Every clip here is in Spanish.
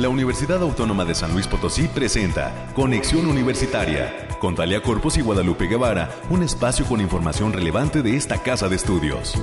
la Universidad Autónoma de San Luis Potosí presenta Conexión Universitaria con Talia Corpus y Guadalupe Guevara, un espacio con información relevante de esta casa de estudios.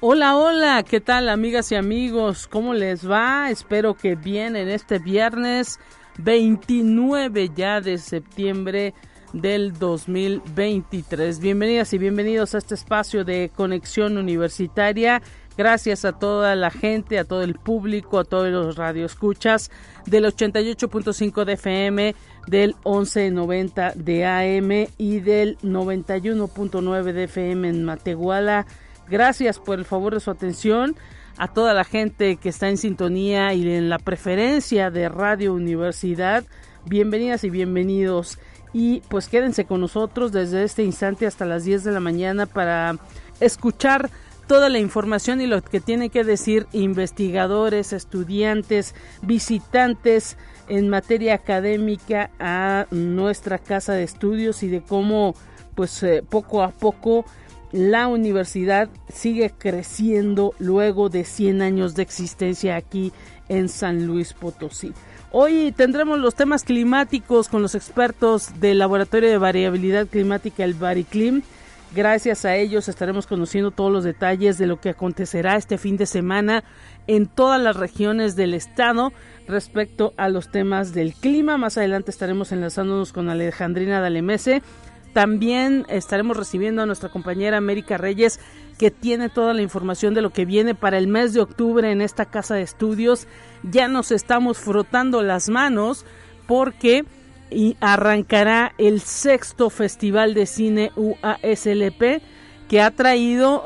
Hola, hola, ¿qué tal amigas y amigos? ¿Cómo les va? Espero que bien en este viernes 29 ya de septiembre del 2023. Bienvenidas y bienvenidos a este espacio de conexión universitaria. Gracias a toda la gente, a todo el público, a todos los radioescuchas del 88.5 de FM, del 1190 de AM y del 91.9 de FM en Matehuala Gracias por el favor de su atención a toda la gente que está en sintonía y en la preferencia de Radio Universidad. Bienvenidas y bienvenidos. Y pues quédense con nosotros desde este instante hasta las 10 de la mañana para escuchar toda la información y lo que tienen que decir investigadores, estudiantes, visitantes en materia académica a nuestra casa de estudios y de cómo pues eh, poco a poco la universidad sigue creciendo luego de 100 años de existencia aquí en San Luis Potosí. Hoy tendremos los temas climáticos con los expertos del Laboratorio de Variabilidad Climática, el Bariclim. Gracias a ellos estaremos conociendo todos los detalles de lo que acontecerá este fin de semana en todas las regiones del estado respecto a los temas del clima. Más adelante estaremos enlazándonos con Alejandrina Dalemese también estaremos recibiendo a nuestra compañera América Reyes, que tiene toda la información de lo que viene para el mes de octubre en esta casa de estudios. Ya nos estamos frotando las manos porque arrancará el sexto Festival de Cine UASLP que ha traído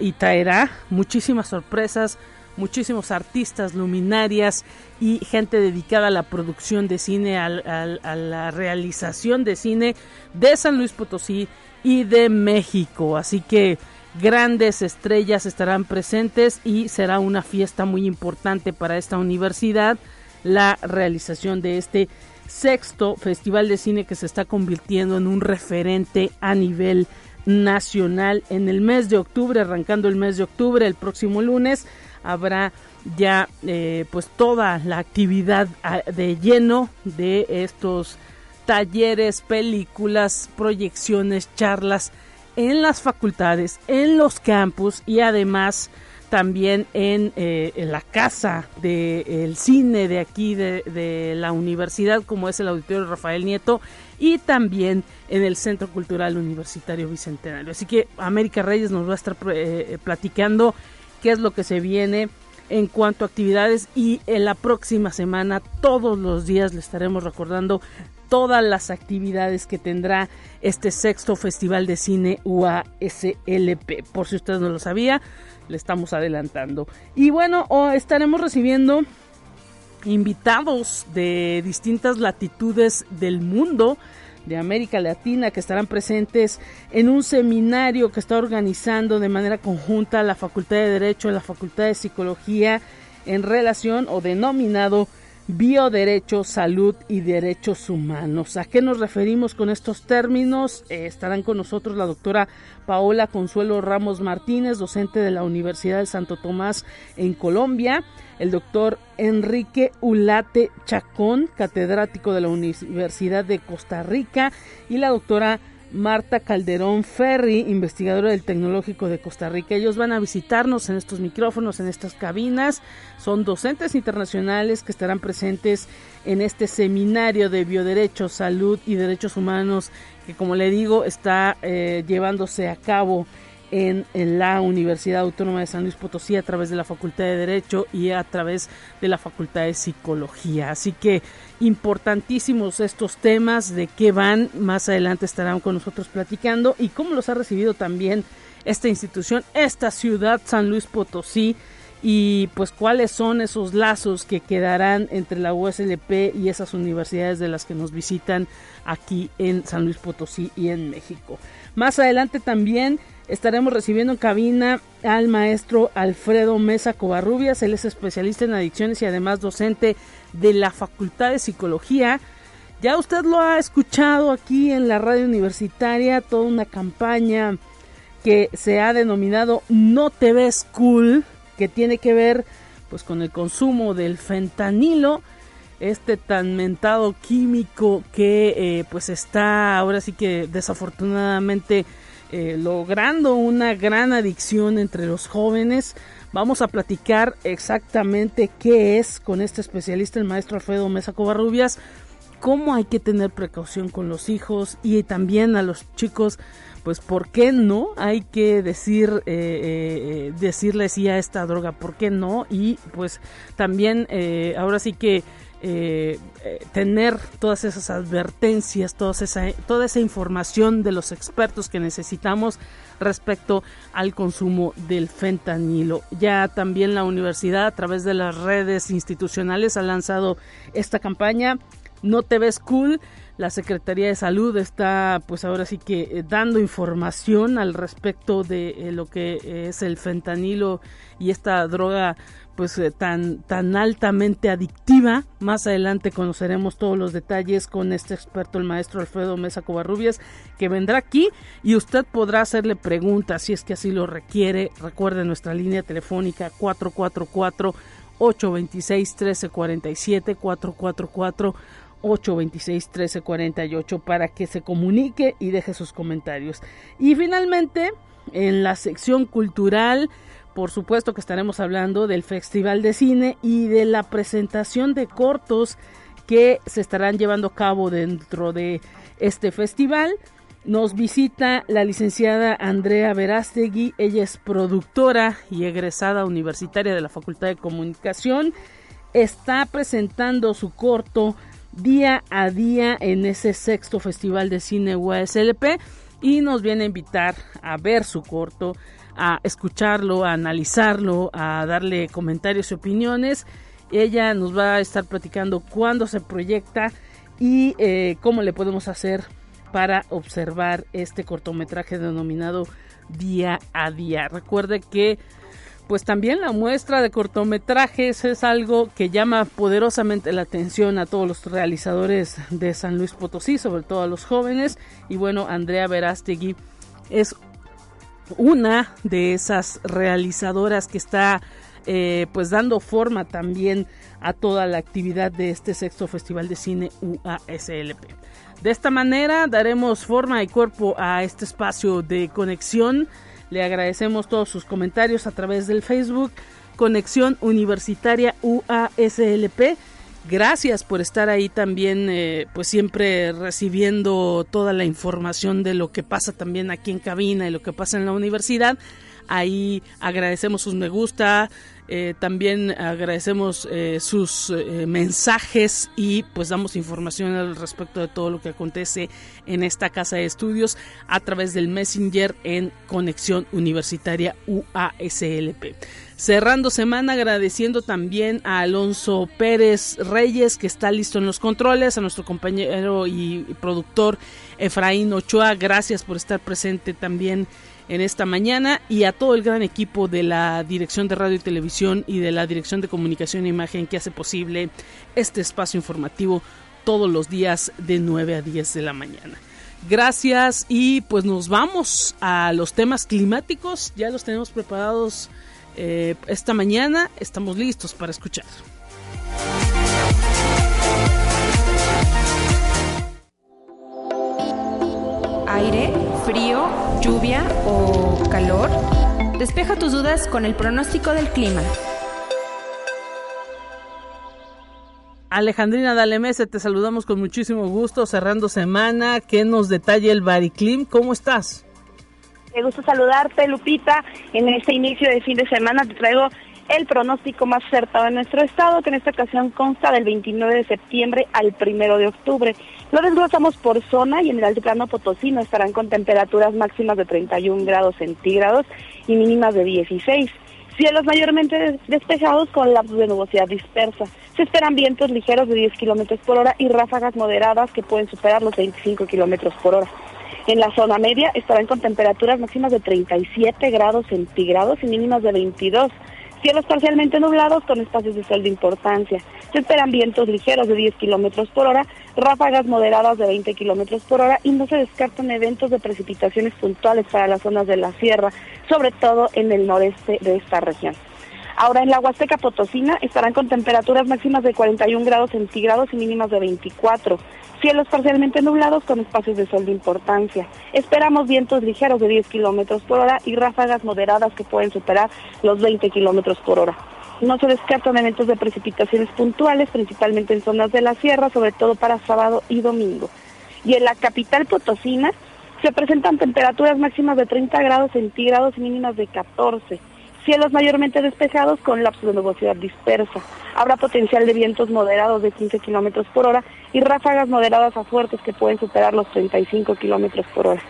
y traerá muchísimas sorpresas, muchísimos artistas, luminarias y gente dedicada a la producción de cine, a, la realización de cine de San Luis Potosí y de México. Así que grandes estrellas estarán presentes y será una fiesta muy importante para esta universidad la realización de este sexto festival de cine que se está convirtiendo en un referente a nivel nacional en el mes de octubre, arrancando el mes de octubre, el próximo lunes habrá ya eh, pues toda la actividad ah, de lleno de estos talleres, películas, proyecciones, charlas en las facultades, en los campus y además también en, eh, la casa del cine de aquí de, la universidad como es el auditorio Rafael Nieto y también en el Centro Cultural Universitario Bicentenario. Así que América Reyes nos va a estar eh, platicando qué es lo que se viene en cuanto a actividades y en la próxima semana todos los días le estaremos recordando todas las actividades que tendrá este sexto Festival de Cine UASLP. Por si usted no lo sabía, le estamos adelantando. Y bueno, estaremos recibiendo invitados de distintas latitudes del mundo de América Latina que estarán presentes en un seminario que está organizando de manera conjunta la Facultad de Derecho y la Facultad de Psicología en relación o denominado Bioderecho, Salud y Derechos Humanos. ¿A qué nos referimos con estos términos? Eh, estarán con nosotros la doctora Paola Consuelo Ramos Martínez, docente de la Universidad de Santo Tomás en Colombia, el doctor Enrique Ulate Chacón, catedrático de la Universidad de Costa Rica, y la doctora Marta Calderón Ferri, investigadora del Tecnológico de Costa Rica. Ellos van a visitarnos en estos micrófonos, en estas cabinas. Son docentes internacionales que estarán presentes en este seminario de bioderechos, salud y derechos humanos que, como le digo, está eh, llevándose a cabo en, la Universidad Autónoma de San Luis Potosí a través de la Facultad de Derecho y a través de la Facultad de Psicología. Así que importantísimos estos temas, de qué van, más adelante estarán con nosotros platicando y cómo los ha recibido también esta institución, esta ciudad, San Luis Potosí, y pues cuáles son esos lazos que quedarán entre la USLP y esas universidades de las que nos visitan aquí en San Luis Potosí y en México. Más adelante también estaremos recibiendo en cabina al maestro Alfredo Mesa Covarrubias, él es especialista en adicciones y además docente de la Facultad de Psicología. Ya usted lo ha escuchado aquí en la radio universitaria, toda una campaña que se ha denominado No te ves cool, que tiene que ver pues con el consumo del fentanilo, este tan mentado químico que eh, pues está ahora sí que desafortunadamente eh, logrando una gran adicción entre los jóvenes. Vamos a platicar exactamente qué es con este especialista, el maestro Alfredo Mesa Covarrubias, cómo hay que tener precaución con los hijos y también a los chicos pues por qué no hay que decir eh, eh, decirles sí a esta droga por qué no y pues también eh, ahora sí que tener todas esas advertencias toda esa, toda esa información de los expertos que necesitamos respecto al consumo del fentanilo. Ya también la universidad a través de las redes institucionales ha lanzado esta campaña No te ves cool la Secretaría de Salud está pues ahora sí que eh, dando información al respecto de eh, lo que es el fentanilo y esta droga pues eh, tan tan altamente adictiva. Más adelante conoceremos todos los detalles con este experto el maestro Alfredo Mesa Covarrubias que vendrá aquí y usted podrá hacerle preguntas si es que así lo requiere. Recuerde nuestra línea telefónica 444 826 1347 444 826-1348 para que se comunique y deje sus comentarios. Y finalmente, en la sección cultural, por supuesto que estaremos hablando del Festival de Cine y de la presentación de cortos que se estarán llevando a cabo dentro de este festival. Nos visita la licenciada Andrea Verástegui, ella es productora y egresada universitaria de la Facultad de Comunicación. Está presentando su corto día a día en ese sexto Festival de Cine USLP y nos viene a invitar a ver su corto, a escucharlo, a analizarlo, a darle comentarios y opiniones. Ella nos va a estar platicando cuándo se proyecta y eh, cómo le podemos hacer para observar este cortometraje denominado Día a Día. Recuerde que pues también la muestra de cortometrajes es algo que llama poderosamente la atención a todos los realizadores de San Luis Potosí, sobre todo a los jóvenes. Y bueno, Andrea Verástegui es una de esas realizadoras que está eh, pues dando forma también a toda la actividad de este sexto Festival de Cine UASLP. De esta manera daremos forma y cuerpo a este espacio de conexión le agradecemos todos sus comentarios a través del Facebook Conexión Universitaria UASLP. Gracias por estar ahí también, eh, pues siempre recibiendo toda la información de lo que pasa también aquí en cabina y lo que pasa en la universidad. Ahí agradecemos sus me gusta, eh, también agradecemos eh, sus eh, mensajes y pues damos información al respecto de todo lo que acontece en esta casa de estudios a través del Messenger en Conexión Universitaria UASLP. Cerrando semana agradeciendo también a Alonso Pérez Reyes que está listo en los controles, a nuestro compañero y productor Efraín Ochoa, gracias por estar presente también en esta mañana y a todo el gran equipo de la Dirección de Radio y Televisión y de la Dirección de Comunicación e Imagen que hace posible este espacio informativo todos los días de 9 a 10 de la mañana. Gracias y pues nos vamos a los temas climáticos, ya los tenemos preparados eh, esta mañana, estamos listos para escuchar. Aire, frío, lluvia o calor? Despeja tus dudas con el pronóstico del clima. Alejandrina Dalemese, te saludamos con muchísimo gusto, cerrando semana, que nos detalle el Bariclim, ¿cómo estás? Me gusta saludarte, Lupita, en este inicio de fin de semana te traigo el pronóstico más acertado en nuestro estado, que en esta ocasión consta del 29 de septiembre al 1 de octubre. Lo desglosamos por zona y en el altiplano potosino estarán con temperaturas máximas de 31 grados centígrados y mínimas de 16. Cielos mayormente despejados con lapsos de nubosidad dispersa. Se esperan vientos ligeros de 10 kilómetros por hora y ráfagas moderadas que pueden superar los 25 kilómetros por hora. En la zona media estarán con temperaturas máximas de 37 grados centígrados y mínimas de 22 cielos parcialmente nublados con espacios de sol de importancia. Se esperan vientos ligeros de 10 kilómetros por hora, ráfagas moderadas de 20 kilómetros por hora y no se descartan eventos de precipitaciones puntuales para las zonas de la sierra, sobre todo en el noreste de esta región. Ahora en la Huasteca Potosina estarán con temperaturas máximas de 41 grados centígrados y mínimas de 24. Cielos parcialmente nublados con espacios de sol de importancia. Esperamos vientos ligeros de 10 kilómetros por hora y ráfagas moderadas que pueden superar los 20 kilómetros por hora. No se descartan eventos de precipitaciones puntuales, principalmente en zonas de la sierra, sobre todo para sábado y domingo. Y en la capital potosina se presentan temperaturas máximas de 30 grados centígrados y mínimas de 14. Cielos mayormente despejados con lapsos de nubosidad dispersa. Habrá potencial de vientos moderados de 15 kilómetros por hora y ráfagas moderadas a fuertes que pueden superar los 35 kilómetros por hora.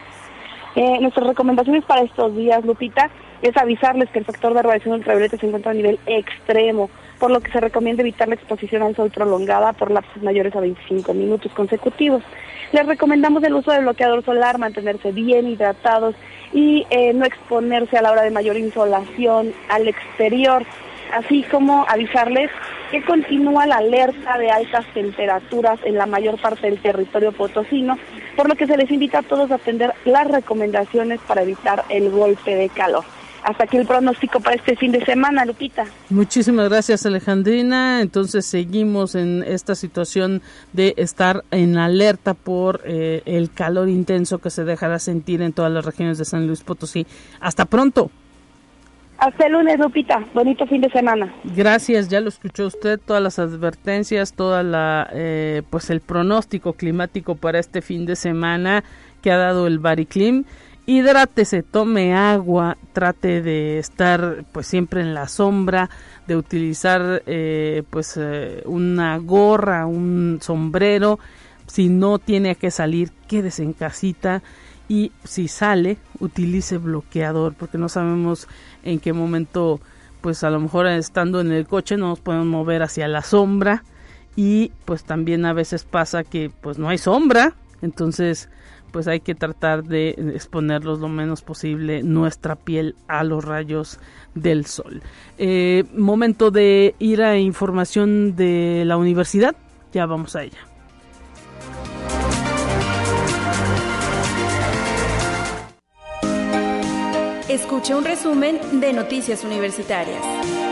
Eh, nuestras recomendaciones para estos días, Lupita, es avisarles que el factor de radiación ultravioleta se encuentra a nivel extremo, por lo que se recomienda evitar la exposición al sol prolongada por lapsos mayores a 25 minutos consecutivos. Les recomendamos el uso del bloqueador solar, mantenerse bien hidratados y eh, no exponerse a la hora de mayor insolación al exterior, así como avisarles que continúa la alerta de altas temperaturas en la mayor parte del territorio potosino, por lo que se les invita a todos a atender las recomendaciones para evitar el golpe de calor. Hasta aquí el pronóstico para este fin de semana, Lupita. Muchísimas gracias, Alejandrina. Entonces seguimos en esta situación de estar en alerta por eh, el calor intenso que se dejará sentir en todas las regiones de San Luis Potosí. Hasta pronto. Hasta el lunes, Lupita. Bonito fin de semana. Gracias, ya lo escuchó usted, todas las advertencias, toda la, eh, pues el pronóstico climático para este fin de semana que ha dado el Bariclim. Hidrátese, tome agua, trate de estar pues siempre en la sombra, de utilizar eh, pues eh, una gorra, un sombrero. Si no tiene que salir, quédese en casita y si sale, utilice bloqueador porque no sabemos en qué momento pues a lo mejor estando en el coche no nos podemos mover hacia la sombra y pues también a veces pasa que pues no hay sombra, entonces pues hay que tratar de exponerlos lo menos posible nuestra piel a los rayos del sol. Eh, momento de ir a información de la universidad, ya vamos a ella. Escuche un resumen de Noticias Universitarias.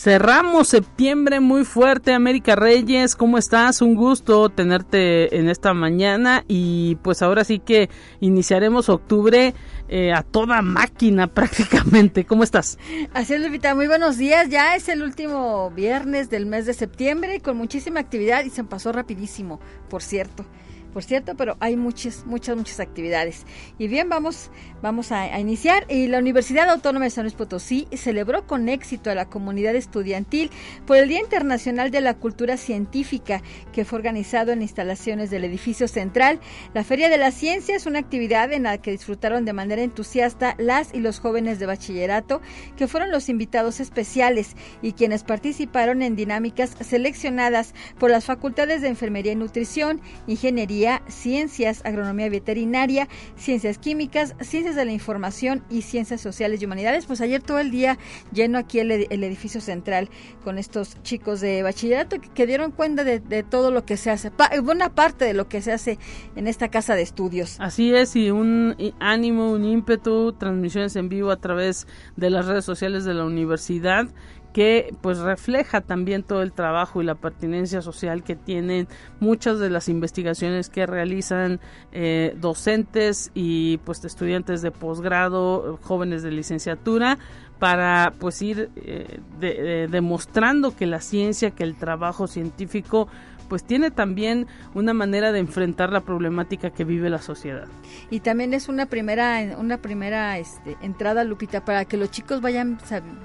Cerramos septiembre muy fuerte, América Reyes, ¿cómo estás? Un gusto tenerte en esta mañana y pues ahora sí que iniciaremos octubre eh, a toda máquina prácticamente. ¿Cómo estás? Así es, Lupita, muy buenos días. Ya es el último viernes del mes de septiembre con muchísima actividad y se pasó rapidísimo, por cierto por cierto, pero hay muchas, muchas, muchas actividades. Y bien, vamos, vamos a, iniciar. Y la Universidad Autónoma de San Luis Potosí celebró con éxito a la comunidad estudiantil por el Día Internacional de la Cultura Científica, que fue organizado en instalaciones del edificio central. La Feria de la Ciencia es una actividad en la que disfrutaron de manera entusiasta las y los jóvenes de bachillerato, que fueron los invitados especiales y quienes participaron en dinámicas seleccionadas por las facultades de Enfermería y Nutrición, Ingeniería, Ciencias, Agronomía Veterinaria, Ciencias Químicas, Ciencias de la Información y Ciencias Sociales y Humanidades. Pues ayer todo el día lleno aquí el, edificio central con estos chicos de bachillerato que, dieron cuenta de, todo lo que se hace, buena parte de lo que se hace en esta casa de estudios. Así es, y un ánimo, un ímpetu, transmisiones en vivo a través de las redes sociales de la universidad que pues refleja también todo el trabajo y la pertinencia social que tienen muchas de las investigaciones que realizan eh, docentes y pues estudiantes de posgrado, jóvenes de licenciatura para pues ir eh, demostrando que la ciencia, que el trabajo científico pues tiene también una manera de enfrentar la problemática que vive la sociedad. Y también es una primera una primera este, entrada Lupita para que los chicos vayan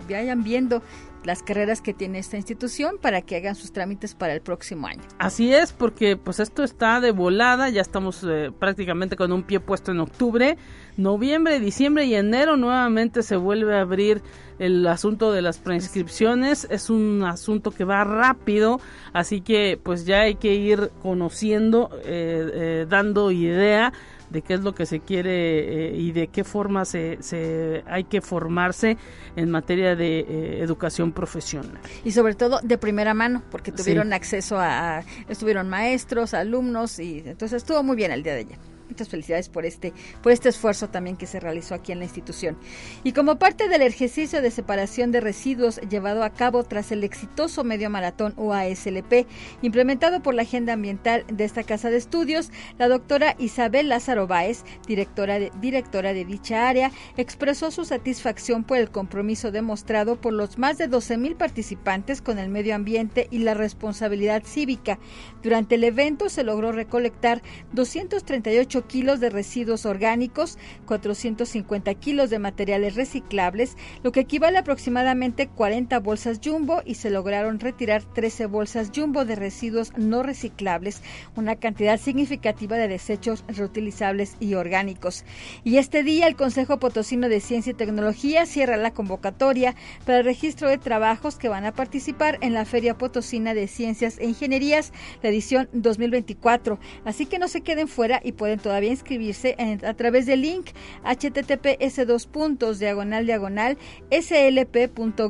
vayan viendo las carreras que tiene esta institución para que hagan sus trámites para el próximo año. Así es, porque pues esto está de volada, ya estamos eh, prácticamente con un pie puesto en octubre, noviembre, diciembre y enero nuevamente se vuelve a abrir el asunto de las preinscripciones, es un asunto que va rápido, así que pues ya hay que ir conociendo, eh, eh, dando idea de qué es lo que se quiere eh, y de qué forma se, se, hay que formarse en materia de eh, educación profesional. Y sobre todo de primera mano, porque tuvieron acceso a, estuvieron maestros, alumnos y entonces estuvo muy bien el día de ayer. Muchas felicidades por este, por este esfuerzo también que se realizó aquí en la institución. Y como parte del ejercicio de separación de residuos llevado a cabo tras el exitoso medio maratón UASLP, implementado por la Agenda Ambiental de esta casa de estudios, la doctora Isabel Lázaro Báez, directora de, directora de dicha área, expresó su satisfacción por el compromiso demostrado por los más de 12 mil participantes con el medio ambiente y la responsabilidad cívica. Durante el evento se logró recolectar 238 kilos de residuos orgánicos, 450 kilos de materiales reciclables, lo que equivale a aproximadamente 40 bolsas jumbo y se lograron retirar 13 bolsas jumbo de residuos no reciclables, una cantidad significativa de desechos reutilizables y orgánicos. Y este día el Consejo Potosino de Ciencia y Tecnología cierra la convocatoria para el registro de trabajos que van a participar en la Feria Potosina de Ciencias e Ingenierías, la edición 2024. Así que no se queden fuera y pueden todavía inscribirse a través del link https dos puntos diagonal diagonal slp.gov.mx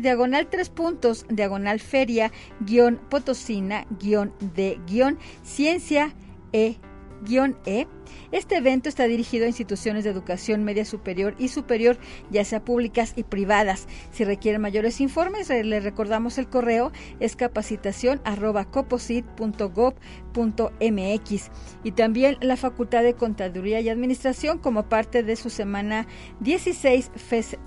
diagonal tres puntos diagonal feria guion potosina guion de guion ciencia e guion e este evento está dirigido a instituciones de educación media superior y superior, ya sea públicas y privadas. Si requieren mayores informes, eh, les recordamos el correo es capacitación y también la Facultad de Contaduría y Administración como parte de su semana 16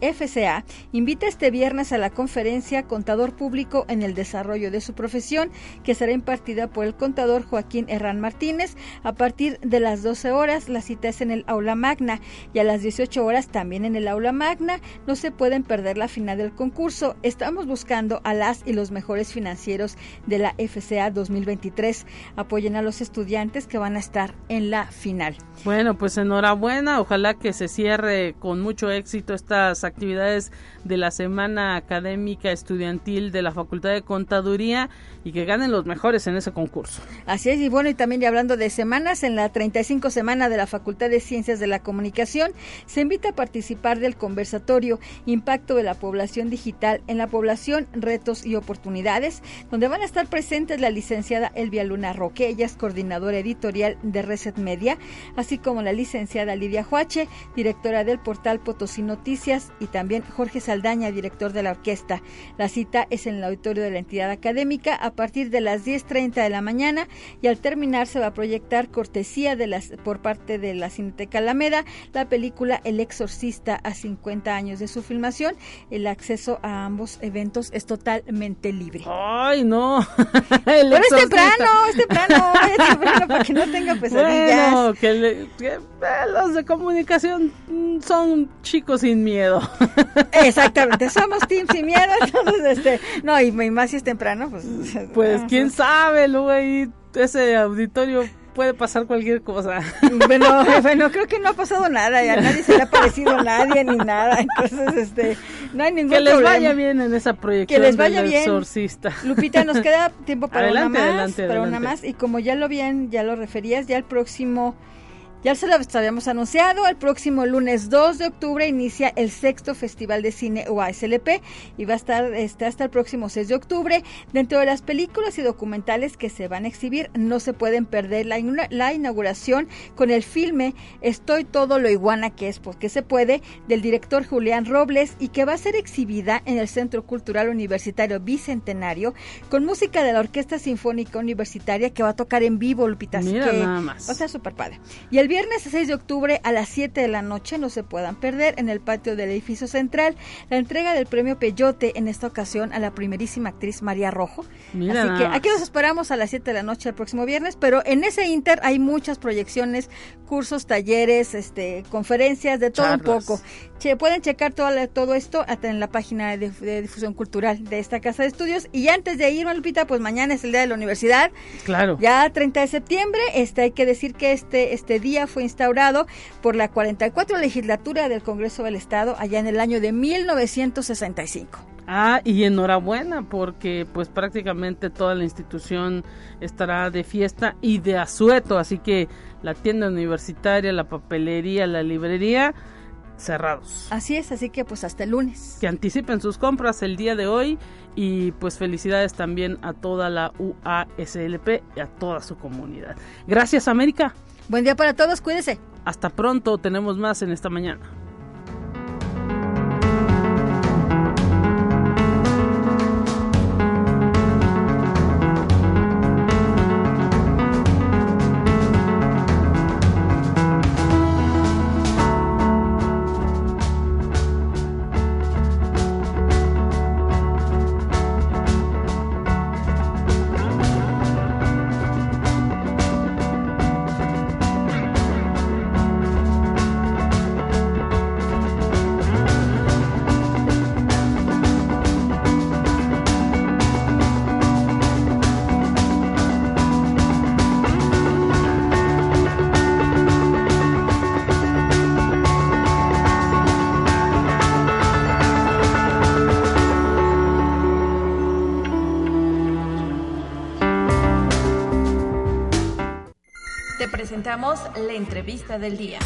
FCA invita este viernes a la conferencia Contador Público en el Desarrollo de su Profesión que será impartida por el contador Joaquín Herrán Martínez a partir de las 12 horas la cita es en el aula magna y a las 18 horas también en el aula magna. No se pueden perder la final del concurso. Estamos buscando a las y los mejores financieros de la FCA 2023. Apoyen a los estudiantes que van a estar en la final. Bueno, pues enhorabuena. Ojalá que se cierre con mucho éxito estas actividades de la Semana Académica Estudiantil de la Facultad de Contaduría y que ganen los mejores en ese concurso. Así es, y bueno, y también ya hablando de semanas, en la 35 semana de la Facultad de Ciencias de la Comunicación, se invita a participar del conversatorio Impacto de la Población Digital en la Población, Retos y Oportunidades, donde van a estar presentes la licenciada Elvia Luna Roque, ella es coordinadora editorial de Reset Media, así como la licenciada Lidia Juache, directora del portal Potosí Noticias, y también Jorge Saldaña, director de la orquesta. La cita es en el auditorio de la entidad académica a partir de las 10.30 de la mañana y al terminar se va a proyectar cortesía de las, por parte de la Cineteca Alameda la película El Exorcista a 50 años de su filmación. El acceso a ambos eventos es totalmente libre. ¡Ay, no! Pero es temprano, es temprano, es temprano para que no tenga pesadillas. Bueno, que, eh, los de comunicación mm, son chicos sin miedo. Exactamente, somos team sin miedo, entonces, este, no, y más si es temprano, pues pues quién sabe, luego ahí ese auditorio puede pasar cualquier cosa. Bueno, bueno, creo que no ha pasado nada, y a nadie se le ha parecido nadie ni nada, entonces este, no hay ningún problema. Que les vaya bien en esa proyección que les vaya bien. exorcista. Lupita, nos queda tiempo para adelante, una más, adelante, para adelante. una más, y como ya lo bien, ya lo referías, ya el próximo ya se lo habíamos anunciado, el próximo lunes 2 de octubre inicia el sexto Festival de Cine UASLP y va a estar este, hasta el próximo 6 de octubre. Dentro de las películas y documentales que se van a exhibir, no se pueden perder la, la inauguración con el filme Estoy todo lo iguana que es, porque se puede, del director Julián Robles y que va a ser exhibida en el Centro Cultural Universitario Bicentenario con música de la Orquesta Sinfónica Universitaria que va a tocar en vivo, Lupita. Mira que nada más. Va a ser súper padre. Y el viernes 6 de octubre a las 7 de la noche, no se puedan perder, en el patio del edificio central, la entrega del premio Peyote, en esta ocasión a la primerísima actriz María Rojo. Mira Así que aquí los esperamos a las 7 de la noche el próximo viernes, pero en ese inter hay muchas proyecciones, cursos, talleres, este, conferencias, de todo Charlas. un poco. Che, pueden checar todo, todo esto hasta en la página de, de difusión cultural de esta casa de estudios. Y antes de irme, Lupita, pues mañana es el día de la universidad. Claro. Ya 30 de septiembre, este hay que decir que este este día fue instaurado por la 44 legislatura del Congreso del Estado allá en el año de 1965. Ah, y enhorabuena porque pues prácticamente toda la institución estará de fiesta y de asueto, así que la tienda universitaria, la papelería, la librería cerrados. Así es, así que pues hasta el lunes. Que anticipen sus compras el día de hoy y pues felicidades también a toda la UASLP y a toda su comunidad. Gracias América. Buen día para todos, cuídese. Hasta pronto, tenemos más en esta mañana. La entrevista del día.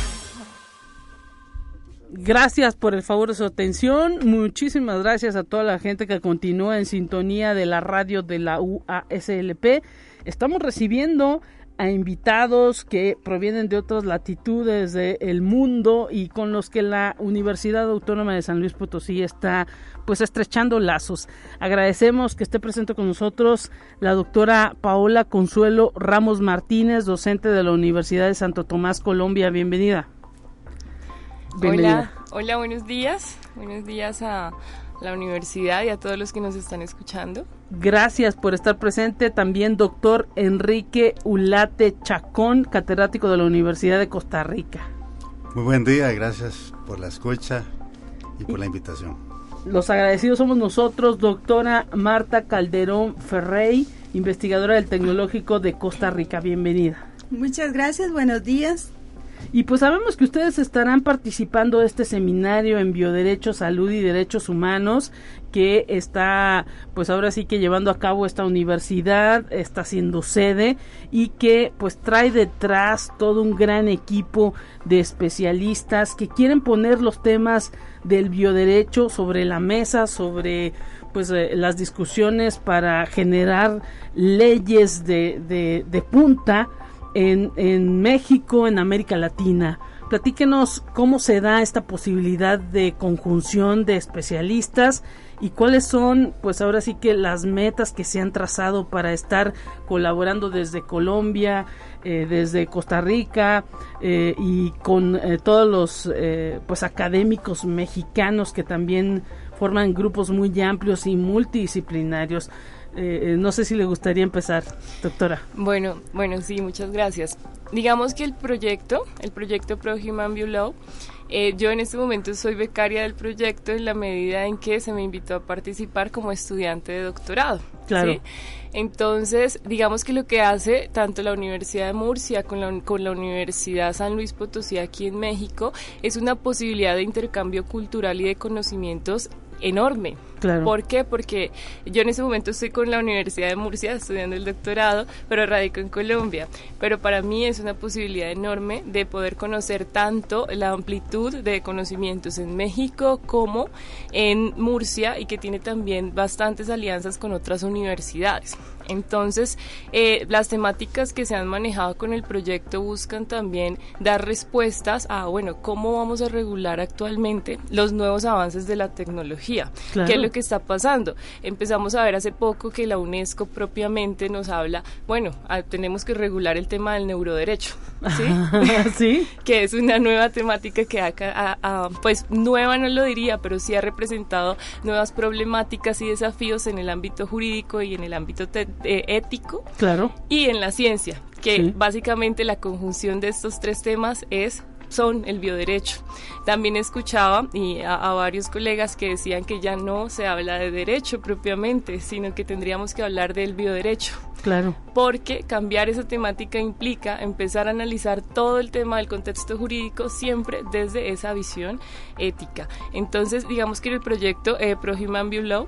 Gracias por el favor de su atención. Muchísimas gracias a toda la gente que continúa en sintonía de la radio de la UASLP. Estamos recibiendo a invitados que provienen de otras latitudes del mundo y con los que la Universidad Autónoma de San Luis Potosí está pues estrechando lazos. Agradecemos que esté presente con nosotros la doctora Paola Consuelo Ramos Martínez, docente de la Universidad de Santo Tomás, Colombia. Bienvenida. Bienvenida. Hola, hola, buenos días. Buenos días a la universidad y a todos los que nos están escuchando. Gracias por estar presente. También doctor Enrique Ulate Chacón, catedrático de la Universidad de Costa Rica. Muy buen día, gracias por la escucha y por la invitación. Los agradecidos somos nosotros, doctora Marta Calderón Ferrey, investigadora del Tecnológico de Costa Rica. Bienvenida. Muchas gracias, buenos días. Y pues sabemos que ustedes estarán participando de este seminario en bioderecho, salud y derechos humanos que está pues ahora sí que llevando a cabo esta universidad, está siendo sede y que pues trae detrás todo un gran equipo de especialistas que quieren poner los temas del bioderecho sobre la mesa, sobre pues eh, las discusiones para generar leyes de, de, de punta en, México, en América Latina. Platíquenos cómo se da esta posibilidad de conjunción de especialistas y cuáles son, pues ahora sí que las metas que se han trazado para estar colaborando desde Colombia, eh, desde Costa Rica eh, y con eh, todos los pues académicos mexicanos que también forman grupos muy amplios y multidisciplinarios. Eh, no sé si le gustaría empezar, doctora. Bueno, bueno, sí, muchas gracias. Digamos que el proyecto, el proyecto Pro Human View Law, eh, yo en este momento soy becaria del proyecto en la medida en que se me invitó a participar como estudiante de doctorado. Claro. Entonces, digamos que lo que hace tanto la Universidad de Murcia con la, con la Universidad San Luis Potosí aquí en México es una posibilidad de intercambio cultural y de conocimientos enorme. ¿Por qué? Porque yo en ese momento estoy con la Universidad de Murcia estudiando el doctorado, pero radico en Colombia. Pero para mí es una posibilidad enorme de poder conocer tanto la amplitud de conocimientos en México como en Murcia y que tiene también bastantes alianzas con otras universidades. Entonces, eh, las temáticas que se han manejado con el proyecto buscan también dar respuestas a, bueno, cómo vamos a regular actualmente los nuevos avances de la tecnología, qué es lo que está pasando. Empezamos a ver hace poco que la UNESCO propiamente nos habla, bueno, ah, tenemos que regular el tema del neuroderecho, ¿sí? que es una nueva temática que acá, pues nueva no lo diría, pero sí ha representado nuevas problemáticas y desafíos en el ámbito jurídico y en el ámbito eh, ético claro. y en la ciencia, que básicamente la conjunción de estos tres temas es son el bioderecho. También escuchaba y a, varios colegas que decían que ya no se habla de derecho propiamente, sino que tendríamos que hablar del bioderecho. Claro. Porque cambiar esa temática implica empezar a analizar todo el tema del contexto jurídico siempre desde esa visión ética. Entonces, digamos que el proyecto eh, Pro Human View Law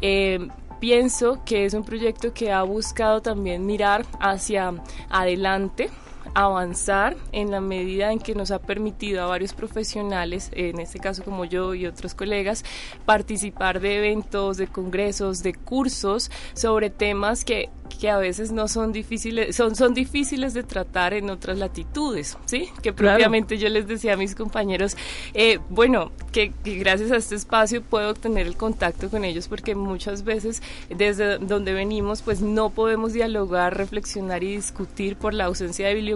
eh, pienso que es un proyecto que ha buscado también mirar hacia adelante avanzar en la medida en que nos ha permitido a varios profesionales, en este caso como yo y otros colegas, participar de eventos, de congresos, de cursos sobre temas que que a veces no son difíciles, son, son difíciles de tratar en otras latitudes, ¿sí? Que propiamente yo les decía a mis compañeros, eh, bueno, que, gracias a este espacio puedo obtener el contacto con ellos porque muchas veces desde donde venimos pues no podemos dialogar, reflexionar y discutir por la ausencia de bibliografía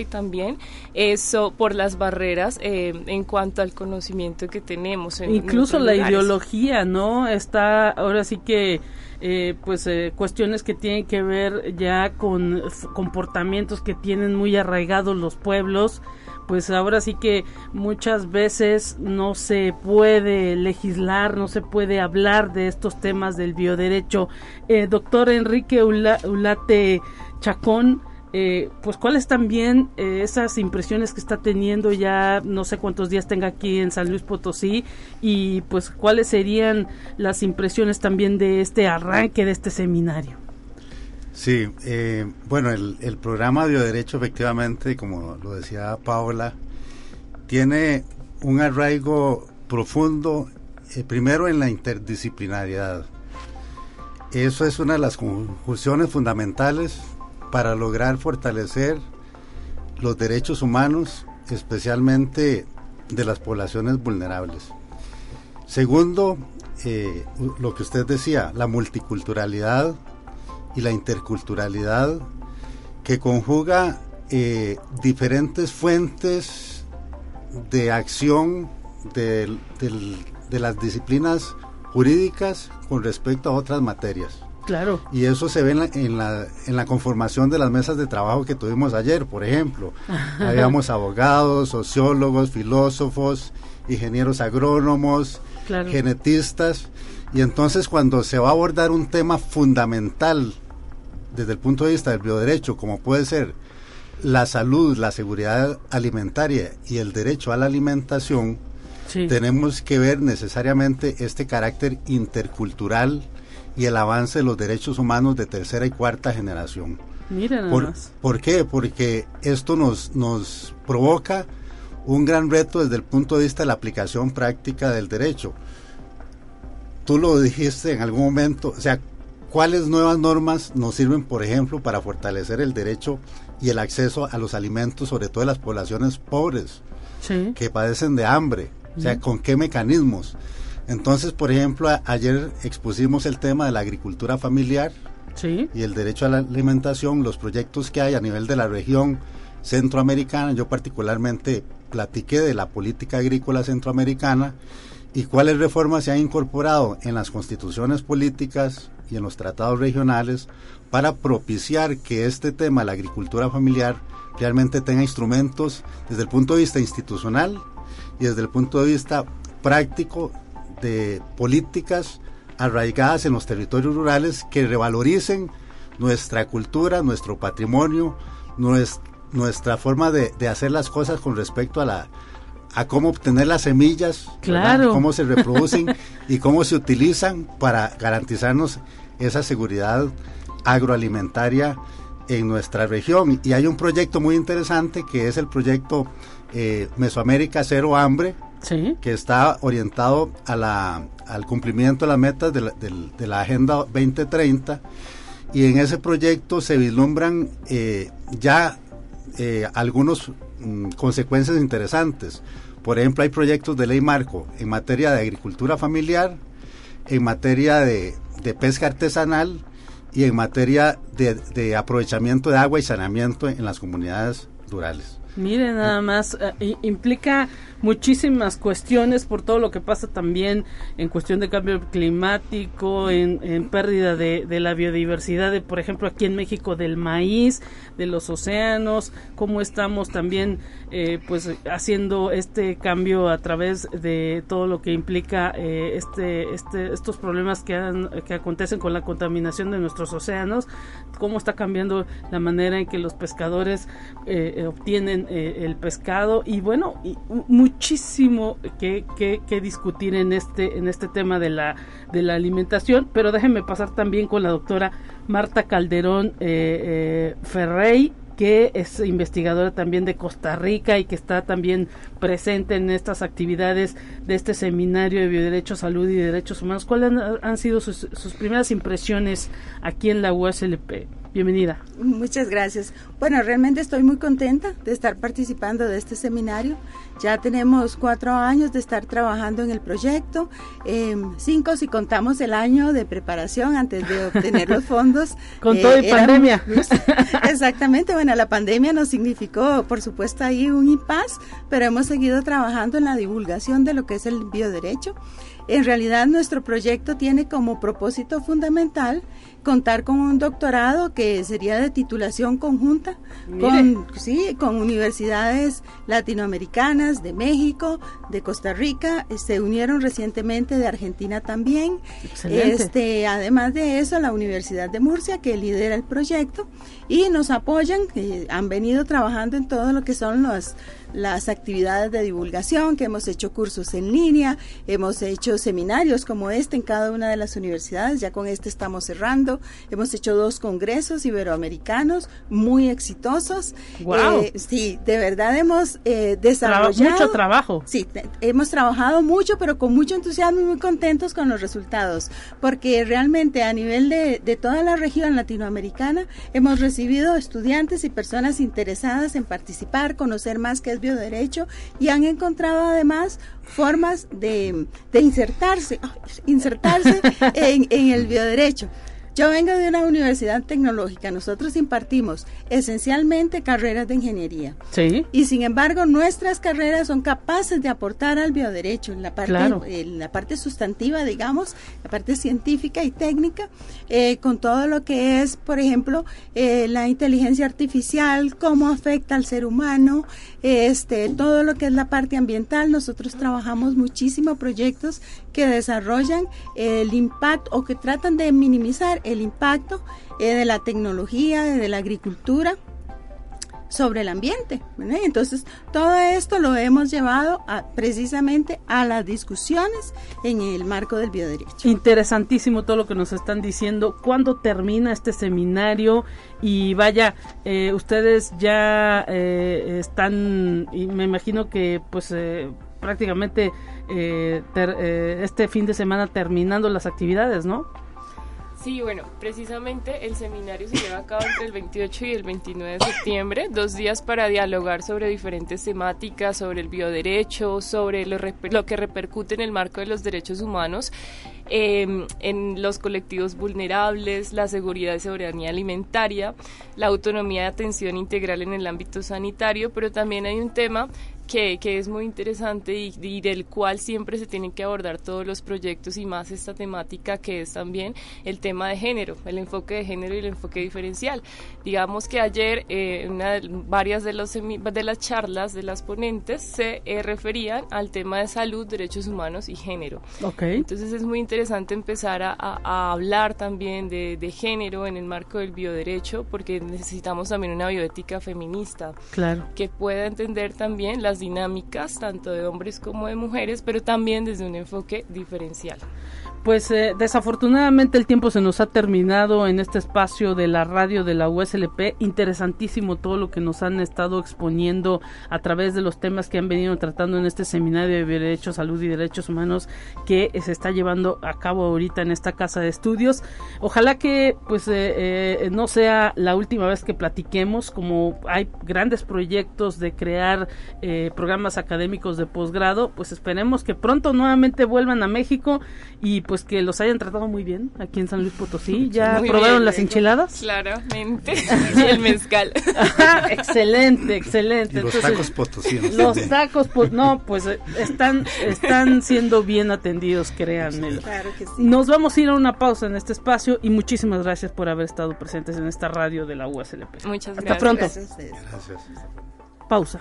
y también eso por las barreras eh, en cuanto al conocimiento que tenemos. Incluso la ideología, ¿no? Está ahora sí que eh, pues eh, cuestiones que tienen que ver ya con comportamientos que tienen muy arraigados los pueblos pues ahora sí que muchas veces no se puede legislar, no se puede hablar de estos temas del bioderecho. Eh, doctor Enrique Ulate Chacón, eh, pues cuáles también eh, esas impresiones que está teniendo ya no sé cuántos días tenga aquí en San Luis Potosí y pues cuáles serían las impresiones también de este arranque de este seminario. Sí, eh, bueno, el, programa Bioderecho efectivamente, como lo decía Paola, tiene un arraigo profundo, primero en la interdisciplinariedad. Eso es una de las conjunciones fundamentales para lograr fortalecer los derechos humanos, especialmente de las poblaciones vulnerables. Segundo, eh, lo que usted decía, la multiculturalidad y la interculturalidad que conjuga eh, diferentes fuentes de acción de las disciplinas jurídicas con respecto a otras materias. Claro. Y eso se ve en la, en la, conformación de las mesas de trabajo que tuvimos ayer, por ejemplo. Habíamos abogados, sociólogos, filósofos, ingenieros agrónomos, genetistas. Y entonces cuando se va a abordar un tema fundamental desde el punto de vista del bioderecho, como puede ser la salud, la seguridad alimentaria y el derecho a la alimentación, tenemos que ver necesariamente este carácter intercultural, y el avance de los derechos humanos de tercera y cuarta generación. Miren por, ¿Por qué? Porque esto nos, nos provoca un gran reto desde el punto de vista de la aplicación práctica del derecho. Tú lo dijiste en algún momento, o sea, ¿cuáles nuevas normas nos sirven, por ejemplo, para fortalecer el derecho y el acceso a los alimentos, sobre todo en las poblaciones pobres que padecen de hambre? O sea, ¿con qué mecanismos? Entonces, por ejemplo, ayer expusimos el tema de la agricultura familiar y el derecho a la alimentación, los proyectos que hay a nivel de la región centroamericana. Yo particularmente platiqué de la política agrícola centroamericana y cuáles reformas se han incorporado en las constituciones políticas y en los tratados regionales para propiciar que este tema, la agricultura familiar, realmente tenga instrumentos desde el punto de vista institucional y desde el punto de vista práctico de políticas arraigadas en los territorios rurales que revaloricen nuestra cultura, nuestro patrimonio, nuestra, forma de, hacer las cosas con respecto a la a cómo obtener las semillas, cómo se reproducen y cómo se utilizan para garantizarnos esa seguridad agroalimentaria en nuestra región. Y hay un proyecto muy interesante que es el proyecto eh, Mesoamérica Cero Hambre, que está orientado a la, al cumplimiento de las metas de la, de, la, Agenda 2030 y en ese proyecto se vislumbran eh, ya eh, algunas mm, consecuencias interesantes. Por ejemplo, hay proyectos de ley marco en materia de agricultura familiar, en materia de, de pesca artesanal y en materia de, de aprovechamiento de agua y saneamiento en las comunidades rurales. Mire, nada más, eh, implica muchísimas cuestiones por todo lo que pasa también en cuestión de cambio climático, en, pérdida de, la biodiversidad, de, por ejemplo, aquí en México del maíz, de los océanos, cómo estamos también eh, pues haciendo este cambio a través de todo lo que implica eh, este, este, estos problemas que, que acontecen con la contaminación de nuestros océanos, cómo está cambiando la manera en que los pescadores eh, obtienen el pescado. Y bueno, y, muchísimo que, que, discutir en este, en este tema de la, de la alimentación, pero déjenme pasar también con la doctora Marta Calderón eh, eh, Ferrey. que es investigadora también de Costa Rica y que está también presente en estas actividades de este seminario de bioderechos, salud y derechos humanos. ¿Cuáles han, sido sus, sus primeras impresiones aquí en la USLP? Bienvenida. Muchas gracias. Bueno, realmente estoy muy contenta de estar participando de este seminario. Ya tenemos cuatro años de estar trabajando en el proyecto, em, cinco si contamos el año de preparación antes de obtener los fondos. Con todo y eh, pandemia. Exactamente, bueno, la pandemia nos significó, por supuesto, ahí un impas, pero hemos seguido trabajando en la divulgación de lo que es el bioderecho. En realidad nuestro proyecto tiene como propósito fundamental contar con un doctorado que sería de titulación conjunta con, sí, con universidades latinoamericanas, de México, de Costa Rica, se unieron recientemente de Argentina también. Este, además de eso, la Universidad de Murcia, que lidera el proyecto, y nos apoyan, han venido trabajando en todo lo que son los las actividades de divulgación, que hemos hecho cursos en línea, hemos hecho seminarios como este en cada una de las universidades, ya con este estamos cerrando, hemos hecho dos congresos iberoamericanos muy exitosos. Wow. Eh, sí, de verdad hemos eh, desarrollado... mucho trabajo. Sí, hemos trabajado mucho, pero con mucho entusiasmo y muy contentos con los resultados, porque realmente a nivel de, de toda la región latinoamericana hemos recibido estudiantes y personas interesadas en participar, conocer más qué es bioderecho y han encontrado además formas de, de insertarse, insertarse en, en el bioderecho. Yo vengo de una universidad tecnológica. Nosotros impartimos esencialmente carreras de ingeniería. Sí. Y sin embargo, nuestras carreras son capaces de aportar al bioderecho en la parte, en la parte sustantiva, digamos, la parte científica y técnica, eh, con todo lo que es, por ejemplo, eh, la inteligencia artificial, cómo afecta al ser humano, este, todo lo que es la parte ambiental. Nosotros trabajamos muchísimo proyectos que desarrollan el impacto o que tratan de minimizar el impacto eh, de la tecnología, de la agricultura sobre el ambiente. Entonces, todo esto lo hemos llevado precisamente a las discusiones en el marco del bioderecho. Interesantísimo todo lo que nos están diciendo. ¿Cuándo termina este seminario? Y vaya, eh, ustedes ya eh, están, y me imagino que pues prácticamente este fin de semana terminando las actividades, ¿no? Sí, bueno, precisamente el seminario se lleva a cabo entre el 28 y el 29 de septiembre, dos días para dialogar sobre diferentes temáticas, sobre el bioderecho, sobre lo, lo que repercute en el marco de los derechos humanos em, en los colectivos vulnerables, la seguridad y soberanía alimentaria, la autonomía de atención integral en el ámbito sanitario, pero también hay un tema que, que es muy interesante y, del cual siempre se tienen que abordar todos los proyectos y más esta temática que es también el tema de género, el enfoque de género y el enfoque diferencial. Digamos que ayer eh, una, varias de, los, de las charlas de las ponentes se eh, referían al tema de salud, derechos humanos y género. Okay. Entonces es muy interesante empezar a, a, hablar también de, de, género en el marco del bioderecho porque necesitamos también una bioética feminista claro. que pueda entender también dinámicas, tanto de hombres como de mujeres, pero también desde un enfoque diferencial. Pues eh, desafortunadamente el tiempo se nos ha terminado en este espacio de la radio de la USLP. Interesantísimo todo lo que nos han estado exponiendo a través de los temas que han venido tratando en este seminario de Derechos, Salud y Derechos Humanos que se está llevando a cabo ahorita en esta casa de estudios. Ojalá que pues eh, eh, no sea la última vez que platiquemos, como hay grandes proyectos de crear programas académicos de posgrado, pues esperemos que pronto nuevamente vuelvan a México y pues que los hayan tratado muy bien aquí en San Luis Potosí. ¿Ya probaron las enchiladas? Claramente. y el mezcal. excelente, excelente. los tacos potosinos. Los tacos, pues no, pues eh, están, están siendo bien atendidos, créanme. Claro que sí. Nos vamos a ir a una pausa en este espacio y muchísimas gracias por haber estado presentes en esta radio de la USLP. Muchas gracias. Hasta pronto. Gracias. Pausa.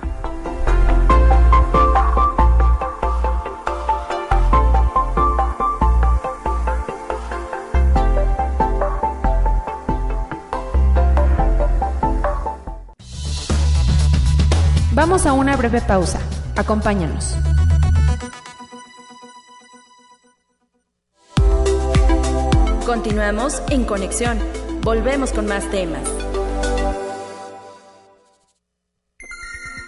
Vamos a una breve pausa. Acompáñanos. Continuamos en conexión. Volvemos con más temas.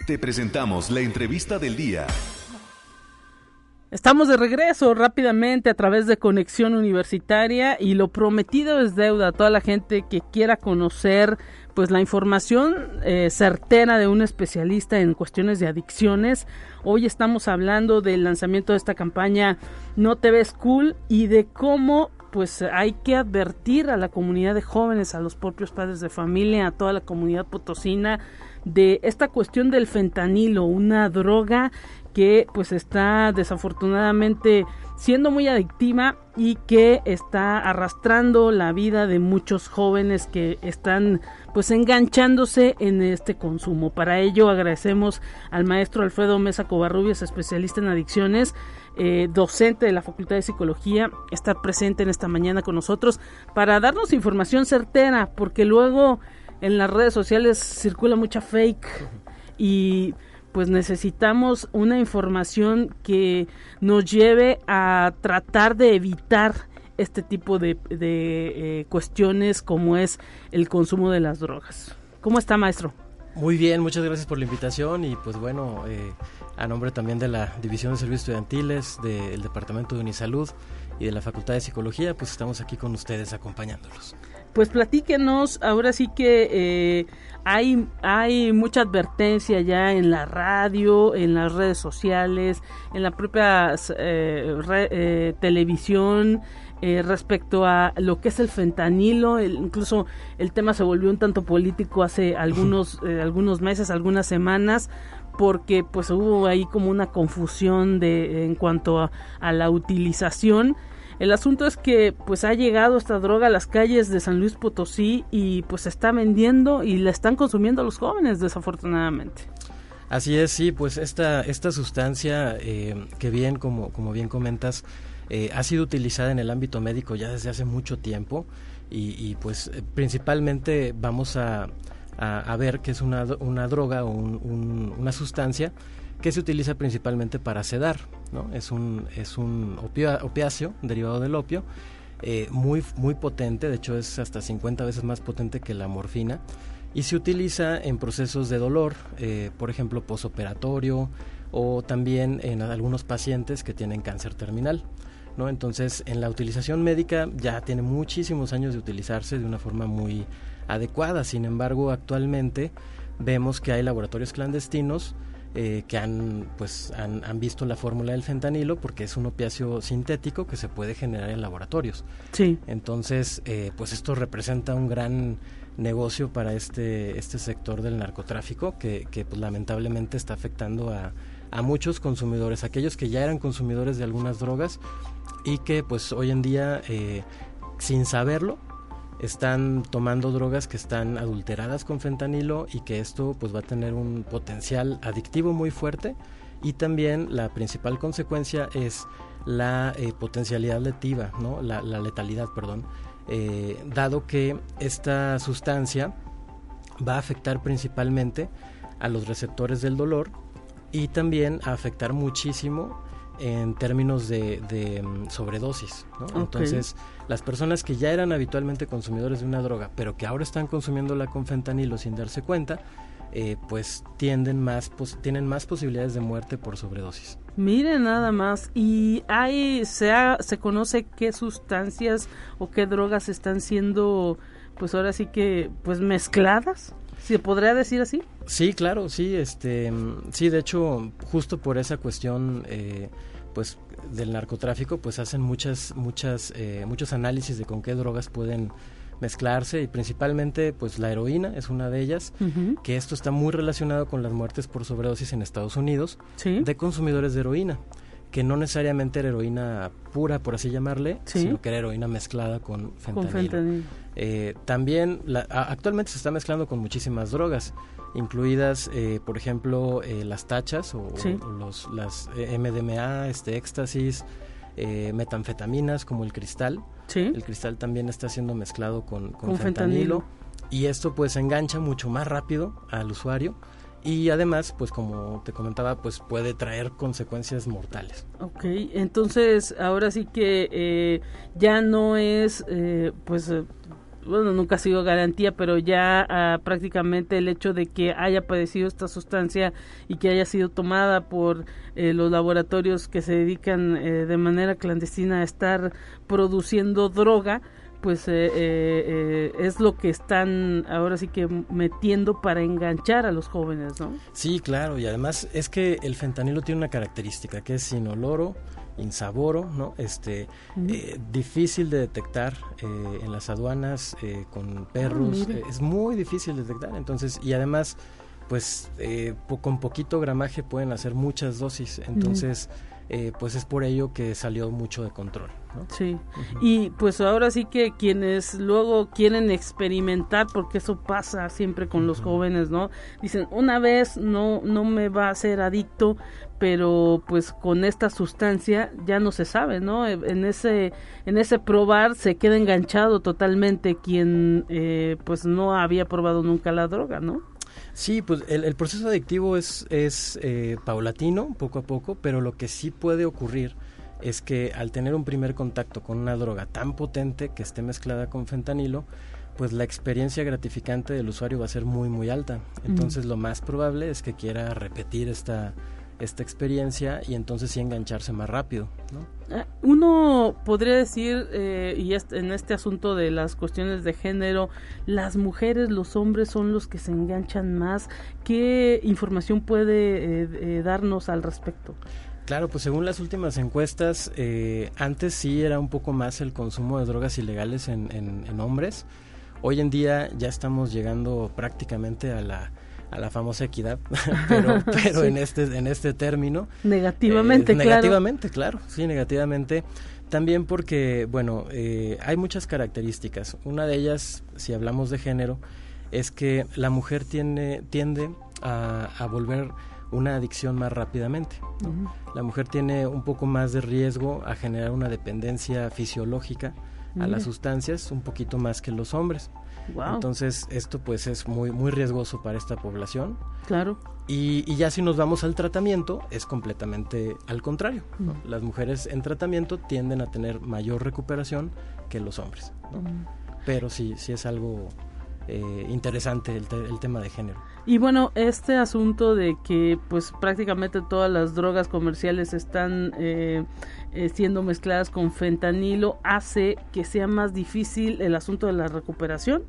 Te presentamos la entrevista del día. Estamos de regreso rápidamente a través de Conexión Universitaria y lo prometido es deuda a toda la gente que quiera conocer pues la información eh, certera de un especialista en cuestiones de adicciones. Hoy estamos hablando del lanzamiento de esta campaña No te ves cool y de cómo pues hay que advertir a la comunidad de jóvenes, a los propios padres de familia, a toda la comunidad potosina de esta cuestión del fentanilo, una droga que pues está desafortunadamente siendo muy adictiva y que está arrastrando la vida de muchos jóvenes que están pues enganchándose en este consumo. Para ello agradecemos al maestro Alfredo Mesa Covarrubias, especialista en adicciones, eh, docente de la Facultad de Psicología, estar presente en esta mañana con nosotros para darnos información certera, porque luego en las redes sociales circula mucha fake y pues necesitamos una información que nos lleve a tratar de evitar este tipo de, eh, cuestiones como es el consumo de las drogas. ¿Cómo está, maestro? Muy bien, muchas gracias por la invitación y pues bueno, eh, a nombre también de la División de Servicios Estudiantiles, del Departamento de Unisalud y de la Facultad de Psicología, pues estamos aquí con ustedes acompañándolos. Pues platíquenos, ahora sí que eh, hay, hay mucha advertencia ya en la radio, en las redes sociales, en la propia eh, eh, televisión, eh, respecto a lo que es el fentanilo, incluso el tema se volvió un tanto político hace algunos, algunos meses, algunas semanas, porque pues hubo ahí como una confusión de en cuanto a, a la utilización el asunto es que pues ha llegado esta droga a las calles de San Luis Potosí y pues se está vendiendo y la están consumiendo los jóvenes desafortunadamente. Así es, sí, pues esta, esta sustancia eh, que bien, como, como bien comentas, eh, ha sido utilizada en el ámbito médico ya desde hace mucho tiempo y, pues principalmente vamos a, a, ver que es una, una droga o una sustancia que se utiliza principalmente para sedar. ¿no? Es un, es un opiáceo derivado del opio, eh, muy, muy potente, de hecho es hasta 50 veces más potente que la morfina, y se utiliza en procesos de dolor, eh, por ejemplo, posoperatorio o también en algunos pacientes que tienen cáncer terminal. ¿no? Entonces, en la utilización médica ya tiene muchísimos años de utilizarse de una forma muy adecuada. Sin embargo, actualmente vemos que hay laboratorios clandestinos eh, que han, pues, han, visto la fórmula del fentanilo porque es un opiáceo sintético que se puede generar en laboratorios. Sí. Entonces, eh, pues esto representa un gran negocio para este, este sector del narcotráfico que, que pues, lamentablemente está afectando a, a muchos consumidores, aquellos que ya eran consumidores de algunas drogas y que pues hoy en día eh, sin saberlo están tomando drogas que están adulteradas con fentanilo y que esto pues va a tener un potencial adictivo muy fuerte y también la principal consecuencia es la eh, potencialidad letiva, ¿no? la, letalidad, perdón, eh, dado que esta sustancia va a afectar principalmente a los receptores del dolor y también a afectar muchísimo en términos de, mm, sobredosis. Entonces, las personas que ya eran habitualmente consumidores de una droga, pero que ahora están consumiéndola con fentanilo sin darse cuenta, eh, pues tienden más, tienen más posibilidades de muerte por sobredosis. Miren nada más, y hay, se, se conoce qué sustancias o qué drogas están siendo, pues ahora sí que, pues mezcladas. ¿Se podría decir así? Sí, claro, sí, este, sí, de hecho, justo por esa cuestión, eh, pues, del narcotráfico, pues hacen muchas, muchas, eh, muchos análisis de con qué drogas pueden mezclarse y principalmente, pues, la heroína es una de ellas, que esto está muy relacionado con las muertes por sobredosis en Estados Unidos de consumidores de heroína que no necesariamente era heroína pura, por así llamarle, sino que era heroína mezclada con fentanilo. Eh, también actualmente se está mezclando con muchísimas drogas, incluidas, eh, por ejemplo, eh, las tachas o, los, las MDMA, este, éxtasis, metanfetaminas como el cristal. El cristal también está siendo mezclado con, con, fentanilo. Y esto pues engancha mucho más rápido al usuario y además, pues como te comentaba, pues puede traer consecuencias mortales. Ok, entonces ahora sí que eh, ya no es, eh, pues, eh, bueno, nunca ha sido garantía, pero ya ah, prácticamente el hecho de que haya padecido esta sustancia y que haya sido tomada por eh, los laboratorios que se dedican eh, de manera clandestina a estar produciendo droga, pues eh, es lo que están ahora sí que metiendo para enganchar a los jóvenes, ¿no? Sí, claro, y además es que el fentanilo tiene una característica que es inoloro, insaboro, ¿no? Este, eh, difícil de detectar eh, en las aduanas eh, con perros, ah, es muy difícil de detectar, entonces, y además, pues con poquito gramaje pueden hacer muchas dosis, entonces... pues es por ello que salió mucho de control. Sí, y pues ahora sí que quienes luego quieren experimentar, porque eso pasa siempre con los jóvenes, ¿no? Dicen, una vez no, no me va a ser adicto, pero pues con esta sustancia ya no se sabe, ¿no? E, en ese, en ese probar se queda enganchado totalmente quien eh, pues no había probado nunca la droga, ¿no? Sí, pues el, proceso adictivo es, es eh, paulatino, poco a poco, pero lo que sí puede ocurrir es que al tener un primer contacto con una droga tan potente que esté mezclada con fentanilo, pues la experiencia gratificante del usuario va a ser muy muy alta. Entonces lo más probable es que quiera repetir esta esta experiencia y entonces sí engancharse más rápido. ¿no? Ah, uno podría decir, eh, y en este asunto de las cuestiones de género, las mujeres, los hombres son los que se enganchan más. ¿Qué información puede eh, eh, darnos al respecto? Claro, pues según las últimas encuestas, antes sí era un poco más el consumo de drogas ilegales en, en hombres. Hoy en día ya estamos llegando prácticamente a la a la famosa equidad, pero, pero en este en este término negativamente, eh, negativamente, claro. sí, negativamente. También porque, bueno, eh, hay muchas características. Una de ellas, si hablamos de género, es que la mujer tiene, tiende a, volver una adicción más rápidamente. La mujer tiene un poco más de riesgo a generar una dependencia fisiológica a las sustancias, un poquito más que los hombres. Entonces, esto pues es muy, muy riesgoso para esta población. Claro. Y, y ya si nos vamos al tratamiento, es completamente al contrario. Las mujeres en tratamiento tienden a tener mayor recuperación que los hombres. Pero sí, sí es algo eh, interesante el, el, tema de género. Y bueno, este asunto de que pues prácticamente todas las drogas comerciales están eh, eh, siendo mezcladas con fentanilo hace que sea más difícil el asunto de la recuperación.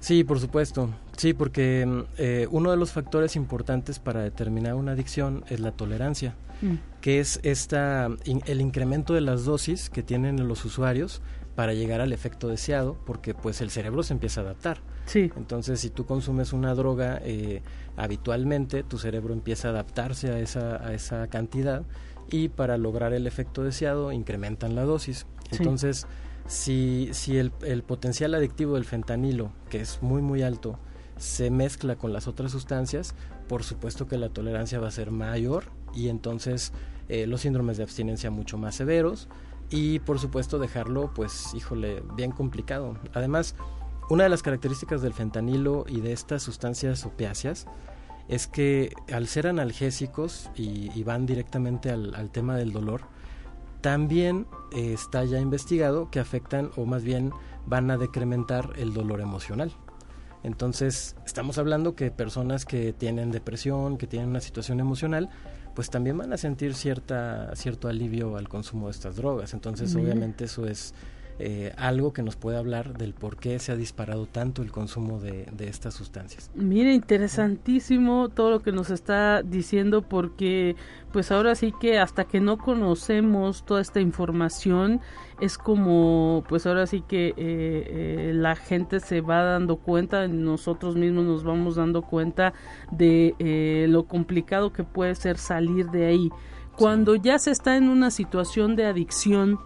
Sí, por supuesto. Sí, porque mm, uno de los factores importantes para determinar una adicción es la tolerancia, mm. que es esta, el incremento de las dosis que tienen los usuarios para llegar al efecto deseado, porque pues el cerebro se empieza a adaptar. Sí. Entonces, si tú consumes una droga eh, habitualmente, tu cerebro empieza a adaptarse a esa, a esa cantidad y para lograr el efecto deseado incrementan la dosis. Entonces, si, si el, el, potencial adictivo del fentanilo, que es muy muy alto, se mezcla con las otras sustancias, por supuesto que la tolerancia va a ser mayor y entonces eh, los síndromes de abstinencia mucho más severos, y por supuesto dejarlo pues híjole bien complicado. Además una de las características del fentanilo y de estas sustancias opiáceas es que al ser analgésicos y, van directamente al, tema del dolor también eh, está ya investigado que afectan o más bien van a decrementar el dolor emocional. Entonces estamos hablando que personas que tienen depresión que tienen una situación emocional pues también van a sentir cierta, cierto alivio al consumo de estas drogas. Entonces, obviamente eso es eh, algo que nos puede hablar del por qué se ha disparado tanto el consumo de, estas sustancias. Mire, interesantísimo todo lo que nos está diciendo porque pues ahora sí que hasta que no conocemos toda esta información es como pues ahora sí que eh, eh, la gente se va dando cuenta, nosotros mismos nos vamos dando cuenta de lo complicado que puede ser salir de ahí. Cuando ya se está en una situación de adicción,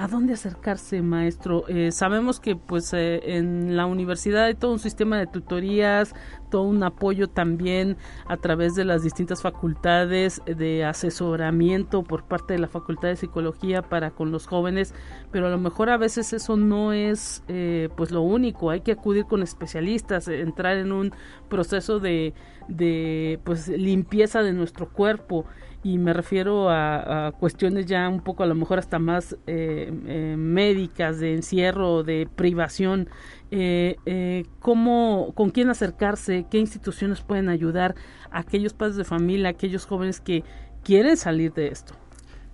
¿A dónde acercarse, maestro? Eh, sabemos que pues eh, en la universidad hay todo un sistema de tutorías todo un apoyo también a través de las distintas facultades de asesoramiento por parte de la Facultad de Psicología para con los jóvenes, pero a lo mejor a veces eso no es eh, pues lo único, hay que acudir con especialistas, entrar en un proceso de, de pues limpieza de nuestro cuerpo y me refiero a, cuestiones ya un poco a lo mejor hasta más eh, eh, médicas de encierro de privación eh, eh, cómo con quién acercarse qué instituciones pueden ayudar a aquellos padres de familia aquellos jóvenes que quieren salir de esto.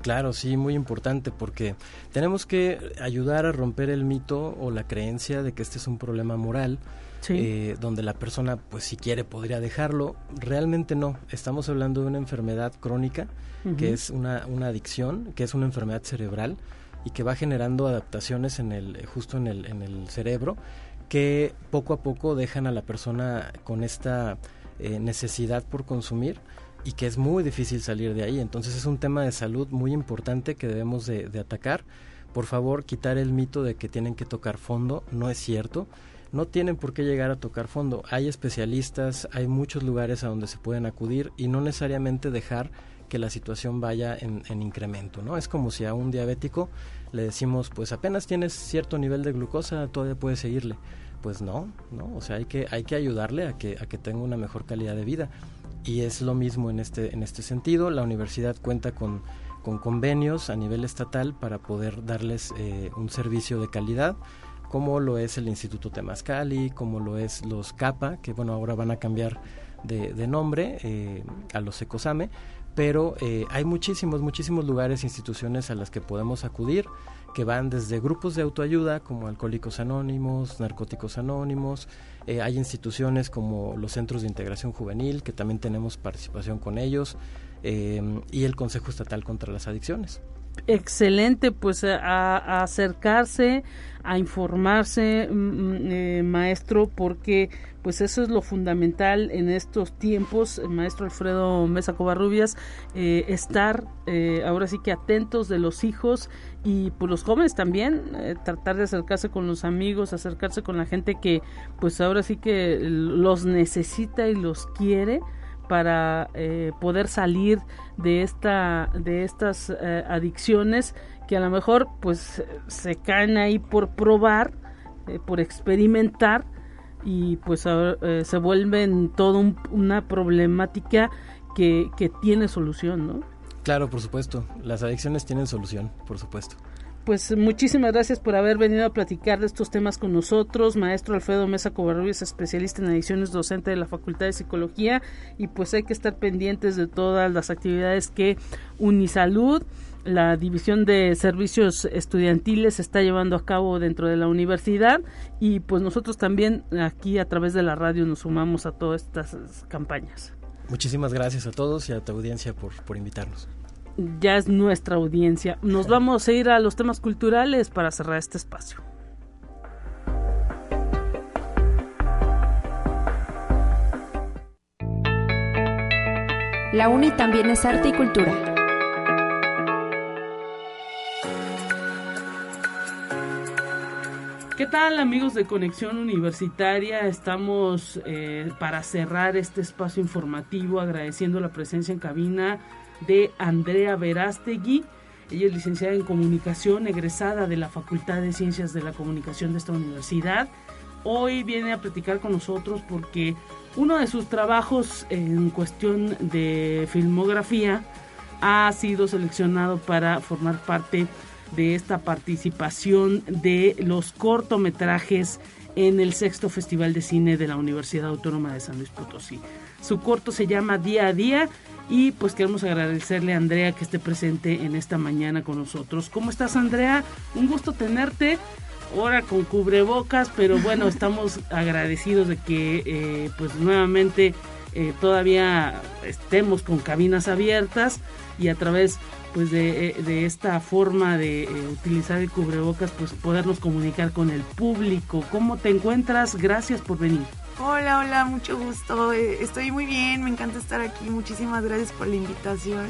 Claro, sí, muy importante porque tenemos que ayudar a romper el mito o la creencia de que este es un problema moral eh, donde la persona, pues si quiere, podría dejarlo. Realmente no. Estamos hablando de una enfermedad crónica, que es una, una adicción, que es una enfermedad cerebral y que va generando adaptaciones en el, justo en el, en el cerebro que poco a poco dejan a la persona con esta eh, necesidad por consumir y que es muy difícil salir de ahí. Entonces es un tema de salud muy importante que debemos de, de atacar. Por favor, quitar el mito de que tienen que tocar fondo, no es cierto no tienen por qué llegar a tocar fondo. Hay especialistas, hay muchos lugares a donde se pueden acudir y no necesariamente dejar que la situación vaya en, incremento, ¿no? Es como si a un diabético le decimos, pues apenas tienes cierto nivel de glucosa, todavía puedes seguirle. Pues no, no, o sea, hay que, hay que ayudarle a que, a que tenga una mejor calidad de vida. Y es lo mismo en este, en este sentido. La universidad cuenta con, con convenios a nivel estatal para poder darles eh, un servicio de calidad como lo es el Instituto Temascali, como lo es los CAPA, que bueno, ahora van a cambiar de, nombre eh, a los ECOSAME, pero eh, hay muchísimos, muchísimos lugares, instituciones a las que podemos acudir, que van desde grupos de autoayuda como Alcohólicos Anónimos, Narcóticos Anónimos, eh, hay instituciones como los Centros de Integración Juvenil, que también tenemos participación con ellos, y el Consejo Estatal contra las Adicciones excelente pues a, acercarse a informarse mm, mm, eh, maestro porque pues eso es lo fundamental en estos tiempos maestro Alfredo Mesa Covarrubias eh, estar eh, ahora sí que atentos de los hijos y pues los jóvenes también tratar de acercarse con los amigos acercarse con la gente que pues ahora sí que los necesita y los quiere para eh, poder salir de esta de estas eh, adicciones que a lo mejor pues se caen ahí por probar eh, por experimentar y pues se vuelven todo una problemática que, que tiene solución no claro por supuesto. Las adicciones tienen solución por supuesto pues muchísimas gracias por haber venido a platicar de estos temas con nosotros. Maestro Alfredo Mesa Covarrubias, especialista en adicciones, docente de la Facultad de Psicología. Y pues hay que estar pendientes de todas las actividades que Unisalud, la División de Servicios Estudiantiles, está llevando a cabo dentro de la universidad. Y pues nosotros también aquí a través de la radio nos sumamos a todas estas campañas. Muchísimas gracias a todos y a tu audiencia por, por invitarnos ya es nuestra audiencia. Nos vamos a ir a los temas culturales para cerrar este espacio. La UNI también es arte y cultura. ¿Qué tal amigos de Conexión Universitaria? Estamos eh, para cerrar este espacio informativo agradeciendo la presencia en cabina de Andrea Verástegui. Ella es licenciada en comunicación, egresada de la Facultad de Ciencias de la Comunicación de esta universidad. Hoy viene a platicar con nosotros porque uno de sus trabajos en cuestión de filmografía ha sido seleccionado para formar parte de esta participación de los cortometrajes en el sexto Festival de Cine de la Universidad Autónoma de San Luis Potosí. Su corto se llama Día a Día y pues queremos agradecerle a Andrea que esté presente en esta mañana con nosotros. ¿Cómo estás Andrea? Un gusto tenerte. Ahora con cubrebocas, pero bueno, estamos agradecidos de que eh, pues nuevamente eh, todavía estemos con cabinas abiertas y a través pues de, eh, esta forma de utilizar el cubrebocas pues podernos comunicar con el público. ¿Cómo te encuentras? Gracias por venir. Hola, hola, mucho gusto. Eh, estoy muy bien, me encanta estar aquí. Muchísimas gracias por la invitación.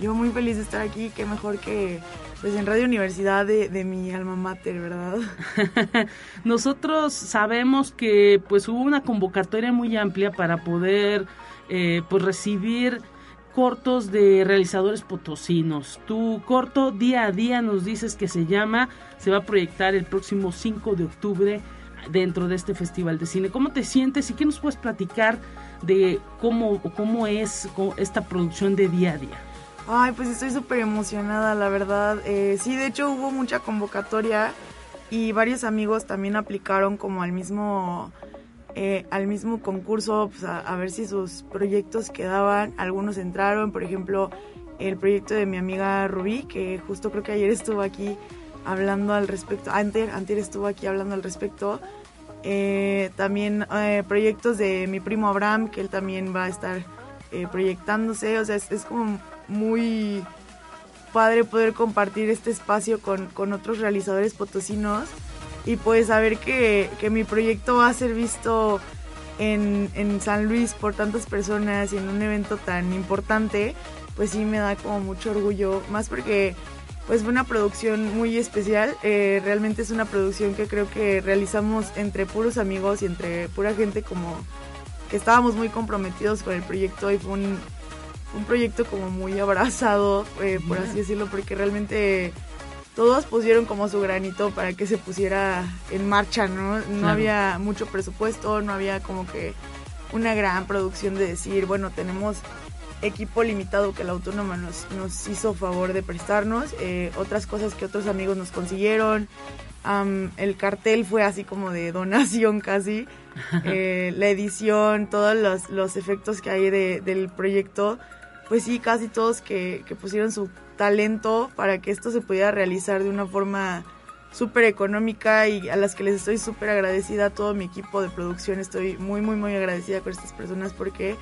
yo muy feliz de estar aquí, qué mejor que pues en Radio Universidad de, de mi alma mater, ¿verdad? Nosotros sabemos que pues hubo una convocatoria muy amplia para poder eh, pues recibir cortos de realizadores potosinos. Tu corto día a día nos dices que se llama, se va a proyectar el próximo 5 de octubre dentro de este festival de cine. ¿Cómo te sientes y qué nos puedes platicar de cómo, cómo es esta producción de día a día? Ay, pues estoy súper emocionada, la verdad. Eh, sí, de hecho hubo mucha convocatoria y varios amigos también aplicaron como al mismo, eh, al mismo concurso, pues a, ver si sus proyectos quedaban. Algunos entraron, por ejemplo, el proyecto de mi amiga Rubí, que justo creo que ayer estuvo aquí hablando al respecto, antes, antes estuvo aquí hablando al respecto. Eh, también proyectos de mi primo Abraham, que él también va a estar proyectándose, o sea, es como muy padre poder compartir este espacio con, otros realizadores potosinos y pues saber que, mi proyecto va a ser visto en, en, San Luis por tantas personas y en un evento tan importante, pues sí me da como mucho orgullo, más porque pues fue una producción muy especial, eh, realmente es una producción que creo que realizamos entre puros amigos y entre pura gente como que estábamos muy comprometidos con el proyecto y fue un, un proyecto como muy abrazado, eh, por así decirlo, porque realmente todos pusieron como su granito para que se pusiera en marcha, ¿no? No había mucho presupuesto, no había como que una gran producción de decir, bueno, tenemos equipo limitado que la autónoma nos, nos hizo favor de prestarnos, eh, otras cosas que otros amigos nos consiguieron, el cartel fue así como de donación casi, eh, la edición, todos los, los efectos que hay de, del proyecto pues sí, casi todos que, pusieron su talento para que esto se pudiera realizar de una forma súper económica y a las que les estoy súper agradecida a todo mi equipo de producción. Estoy muy, muy, muy agradecida con estas personas porque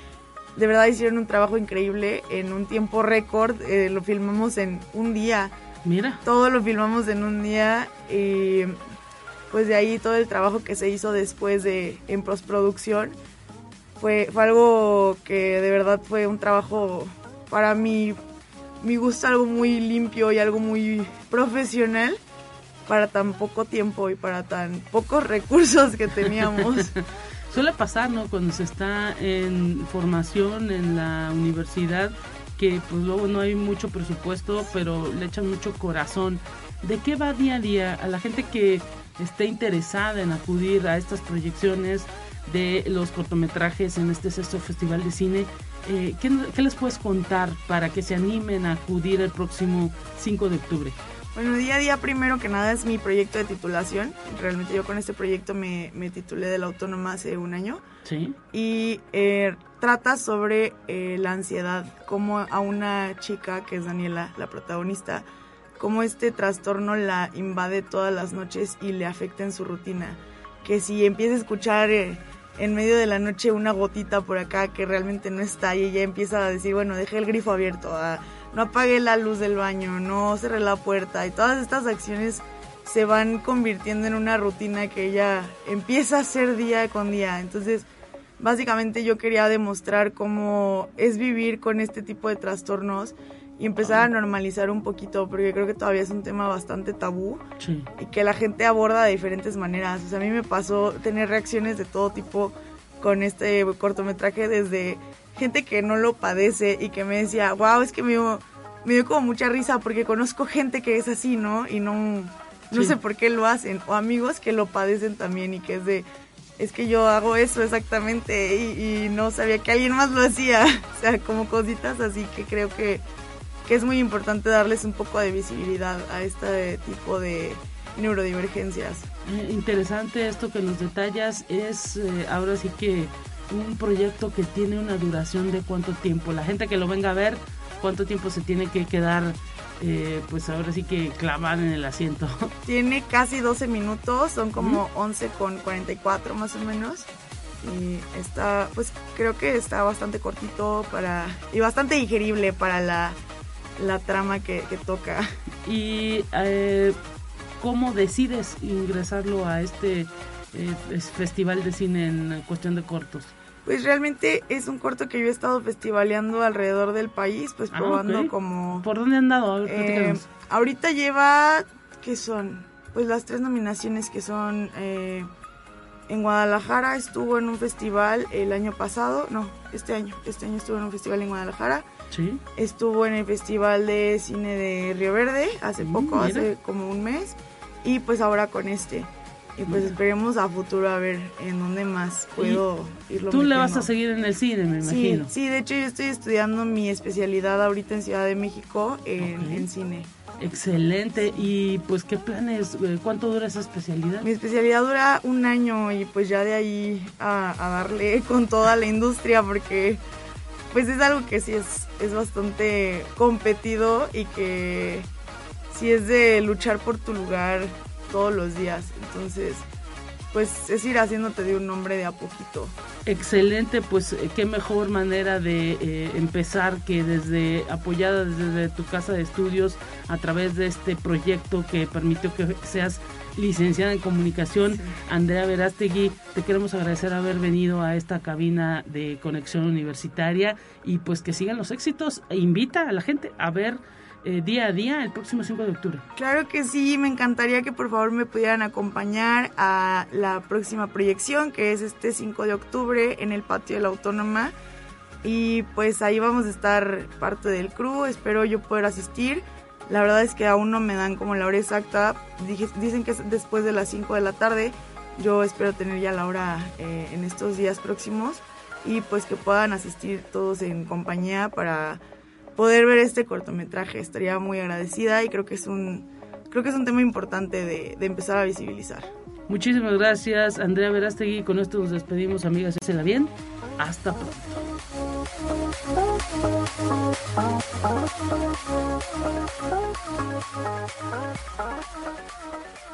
de verdad hicieron un trabajo increíble en un tiempo récord. Eh, lo filmamos en un día. Mira. Todo lo filmamos en un día y pues de ahí todo el trabajo que se hizo después de en postproducción fue, fue algo que de verdad fue un trabajo para mí, mi gusto, algo muy limpio y algo muy profesional para tan poco tiempo y para tan pocos recursos que teníamos. Suele pasar, ¿no? Cuando se está en formación en la universidad, que pues luego no hay mucho presupuesto, pero le echan mucho corazón. ¿De qué va día a día a la gente que esté interesada en acudir a estas proyecciones? De los cortometrajes en este sexto festival de cine. Eh, ¿qué, les puedes contar para que se animen a acudir el próximo 5 de octubre? Bueno, día a día primero que nada es mi proyecto de titulación. Realmente yo con este proyecto me, titulé de la autónoma hace un año. Sí. Y eh, trata sobre eh, la ansiedad, como a una chica que es Daniela, la protagonista, cómo este trastorno la invade todas las noches y le afecta en su rutina. Que si empieza a escuchar en medio de la noche una gotita por acá que realmente no está y ella empieza a decir, bueno, dejé el grifo abierto, ah, no apagué la luz del baño, no cerré la puerta y todas estas acciones se van convirtiendo en una rutina que ella empieza a hacer día con día. Entonces, básicamente yo quería demostrar cómo es vivir con este tipo de trastornos y empezar a normalizar un poquito, porque creo que todavía es un tema bastante tabú y que la gente aborda de diferentes maneras. O sea, a mí me pasó tener reacciones de todo tipo con este cortometraje, desde gente que no lo padece y que me decía, wow, es que me dio, me dio como mucha risa porque conozco gente que es así, ¿no? Y no, no sé por qué lo hacen, o amigos que lo padecen también y que es de es que yo hago eso exactamente y, y, no sabía que alguien más lo hacía. O sea, como cositas así que creo que que es muy importante darles un poco de visibilidad a este tipo de neurodivergencias. Eh, interesante esto que nos detallas, es eh, ahora sí que un proyecto que tiene una duración de cuánto tiempo, la gente que lo venga a ver, cuánto tiempo se tiene que quedar eh, pues ahora sí que clavar en el asiento. Tiene casi 12 minutos, son como 11 con 44 más o menos. Y está, pues creo que está bastante cortito para y bastante digerible para la la trama que, toca. ¿Y eh, cómo decides ingresarlo a este eh, festival de cine en cuestión de cortos? Pues realmente es un corto que yo he estado festivaleando alrededor del país, pues Ah, probando como... ¿Por dónde han dado? A ver, Eh, ahorita lleva, ¿qué son? Pues las tres nominaciones que son... eh, en Guadalajara estuvo en un festival el año pasado, no, este año, este año estuvo en un festival en Guadalajara. Sí. Estuvo en el Festival de Cine de Río Verde hace Mm, poco, mira. hace como un mes. Y pues ahora con este. Y pues Mira. esperemos a futuro a ver en dónde más puedo irlo Tú le vas a seguir en el cine, me Sí, imagino. sí, de hecho yo estoy estudiando mi especialidad ahorita en Ciudad de México en, cine. Excelente. ¿Y pues qué planes? eh, ¿Cuánto dura esa especialidad? Mi especialidad dura un año y pues ya de ahí a, a darle con toda la industria porque pues es algo que sí es, es bastante competido y que sí es de luchar por tu lugar todos los días. Entonces pues es ir haciéndote de un nombre de a poquito. Excelente, pues eh, qué mejor manera de eh, empezar que desde apoyada desde tu casa de estudios a través de este proyecto que permitió que seas licenciada en comunicación. Andrea Verástegui, te queremos agradecer haber venido a esta cabina de conexión universitaria y pues que sigan los éxitos e invita a la gente a ver eh, día a día el próximo 5 de octubre. Claro que sí, me encantaría que por favor me pudieran acompañar a la próxima proyección, que es este 5 de octubre en el patio de la Autónoma. Y pues ahí vamos a estar parte del crew, espero yo poder asistir. La verdad es que aún no me dan como la hora exacta, dicen que es después de las 5 de la tarde. Yo espero tener ya la hora eh, en estos días próximos y pues que puedan asistir todos en compañía para poder ver este cortometraje. Estaría muy agradecida y creo que es un, creo que es un tema importante de, de empezar a visibilizar. Muchísimas gracias, Andrea Verástegui. Con esto nos despedimos, amigas. Hacela bien. Hasta pronto. Thank you.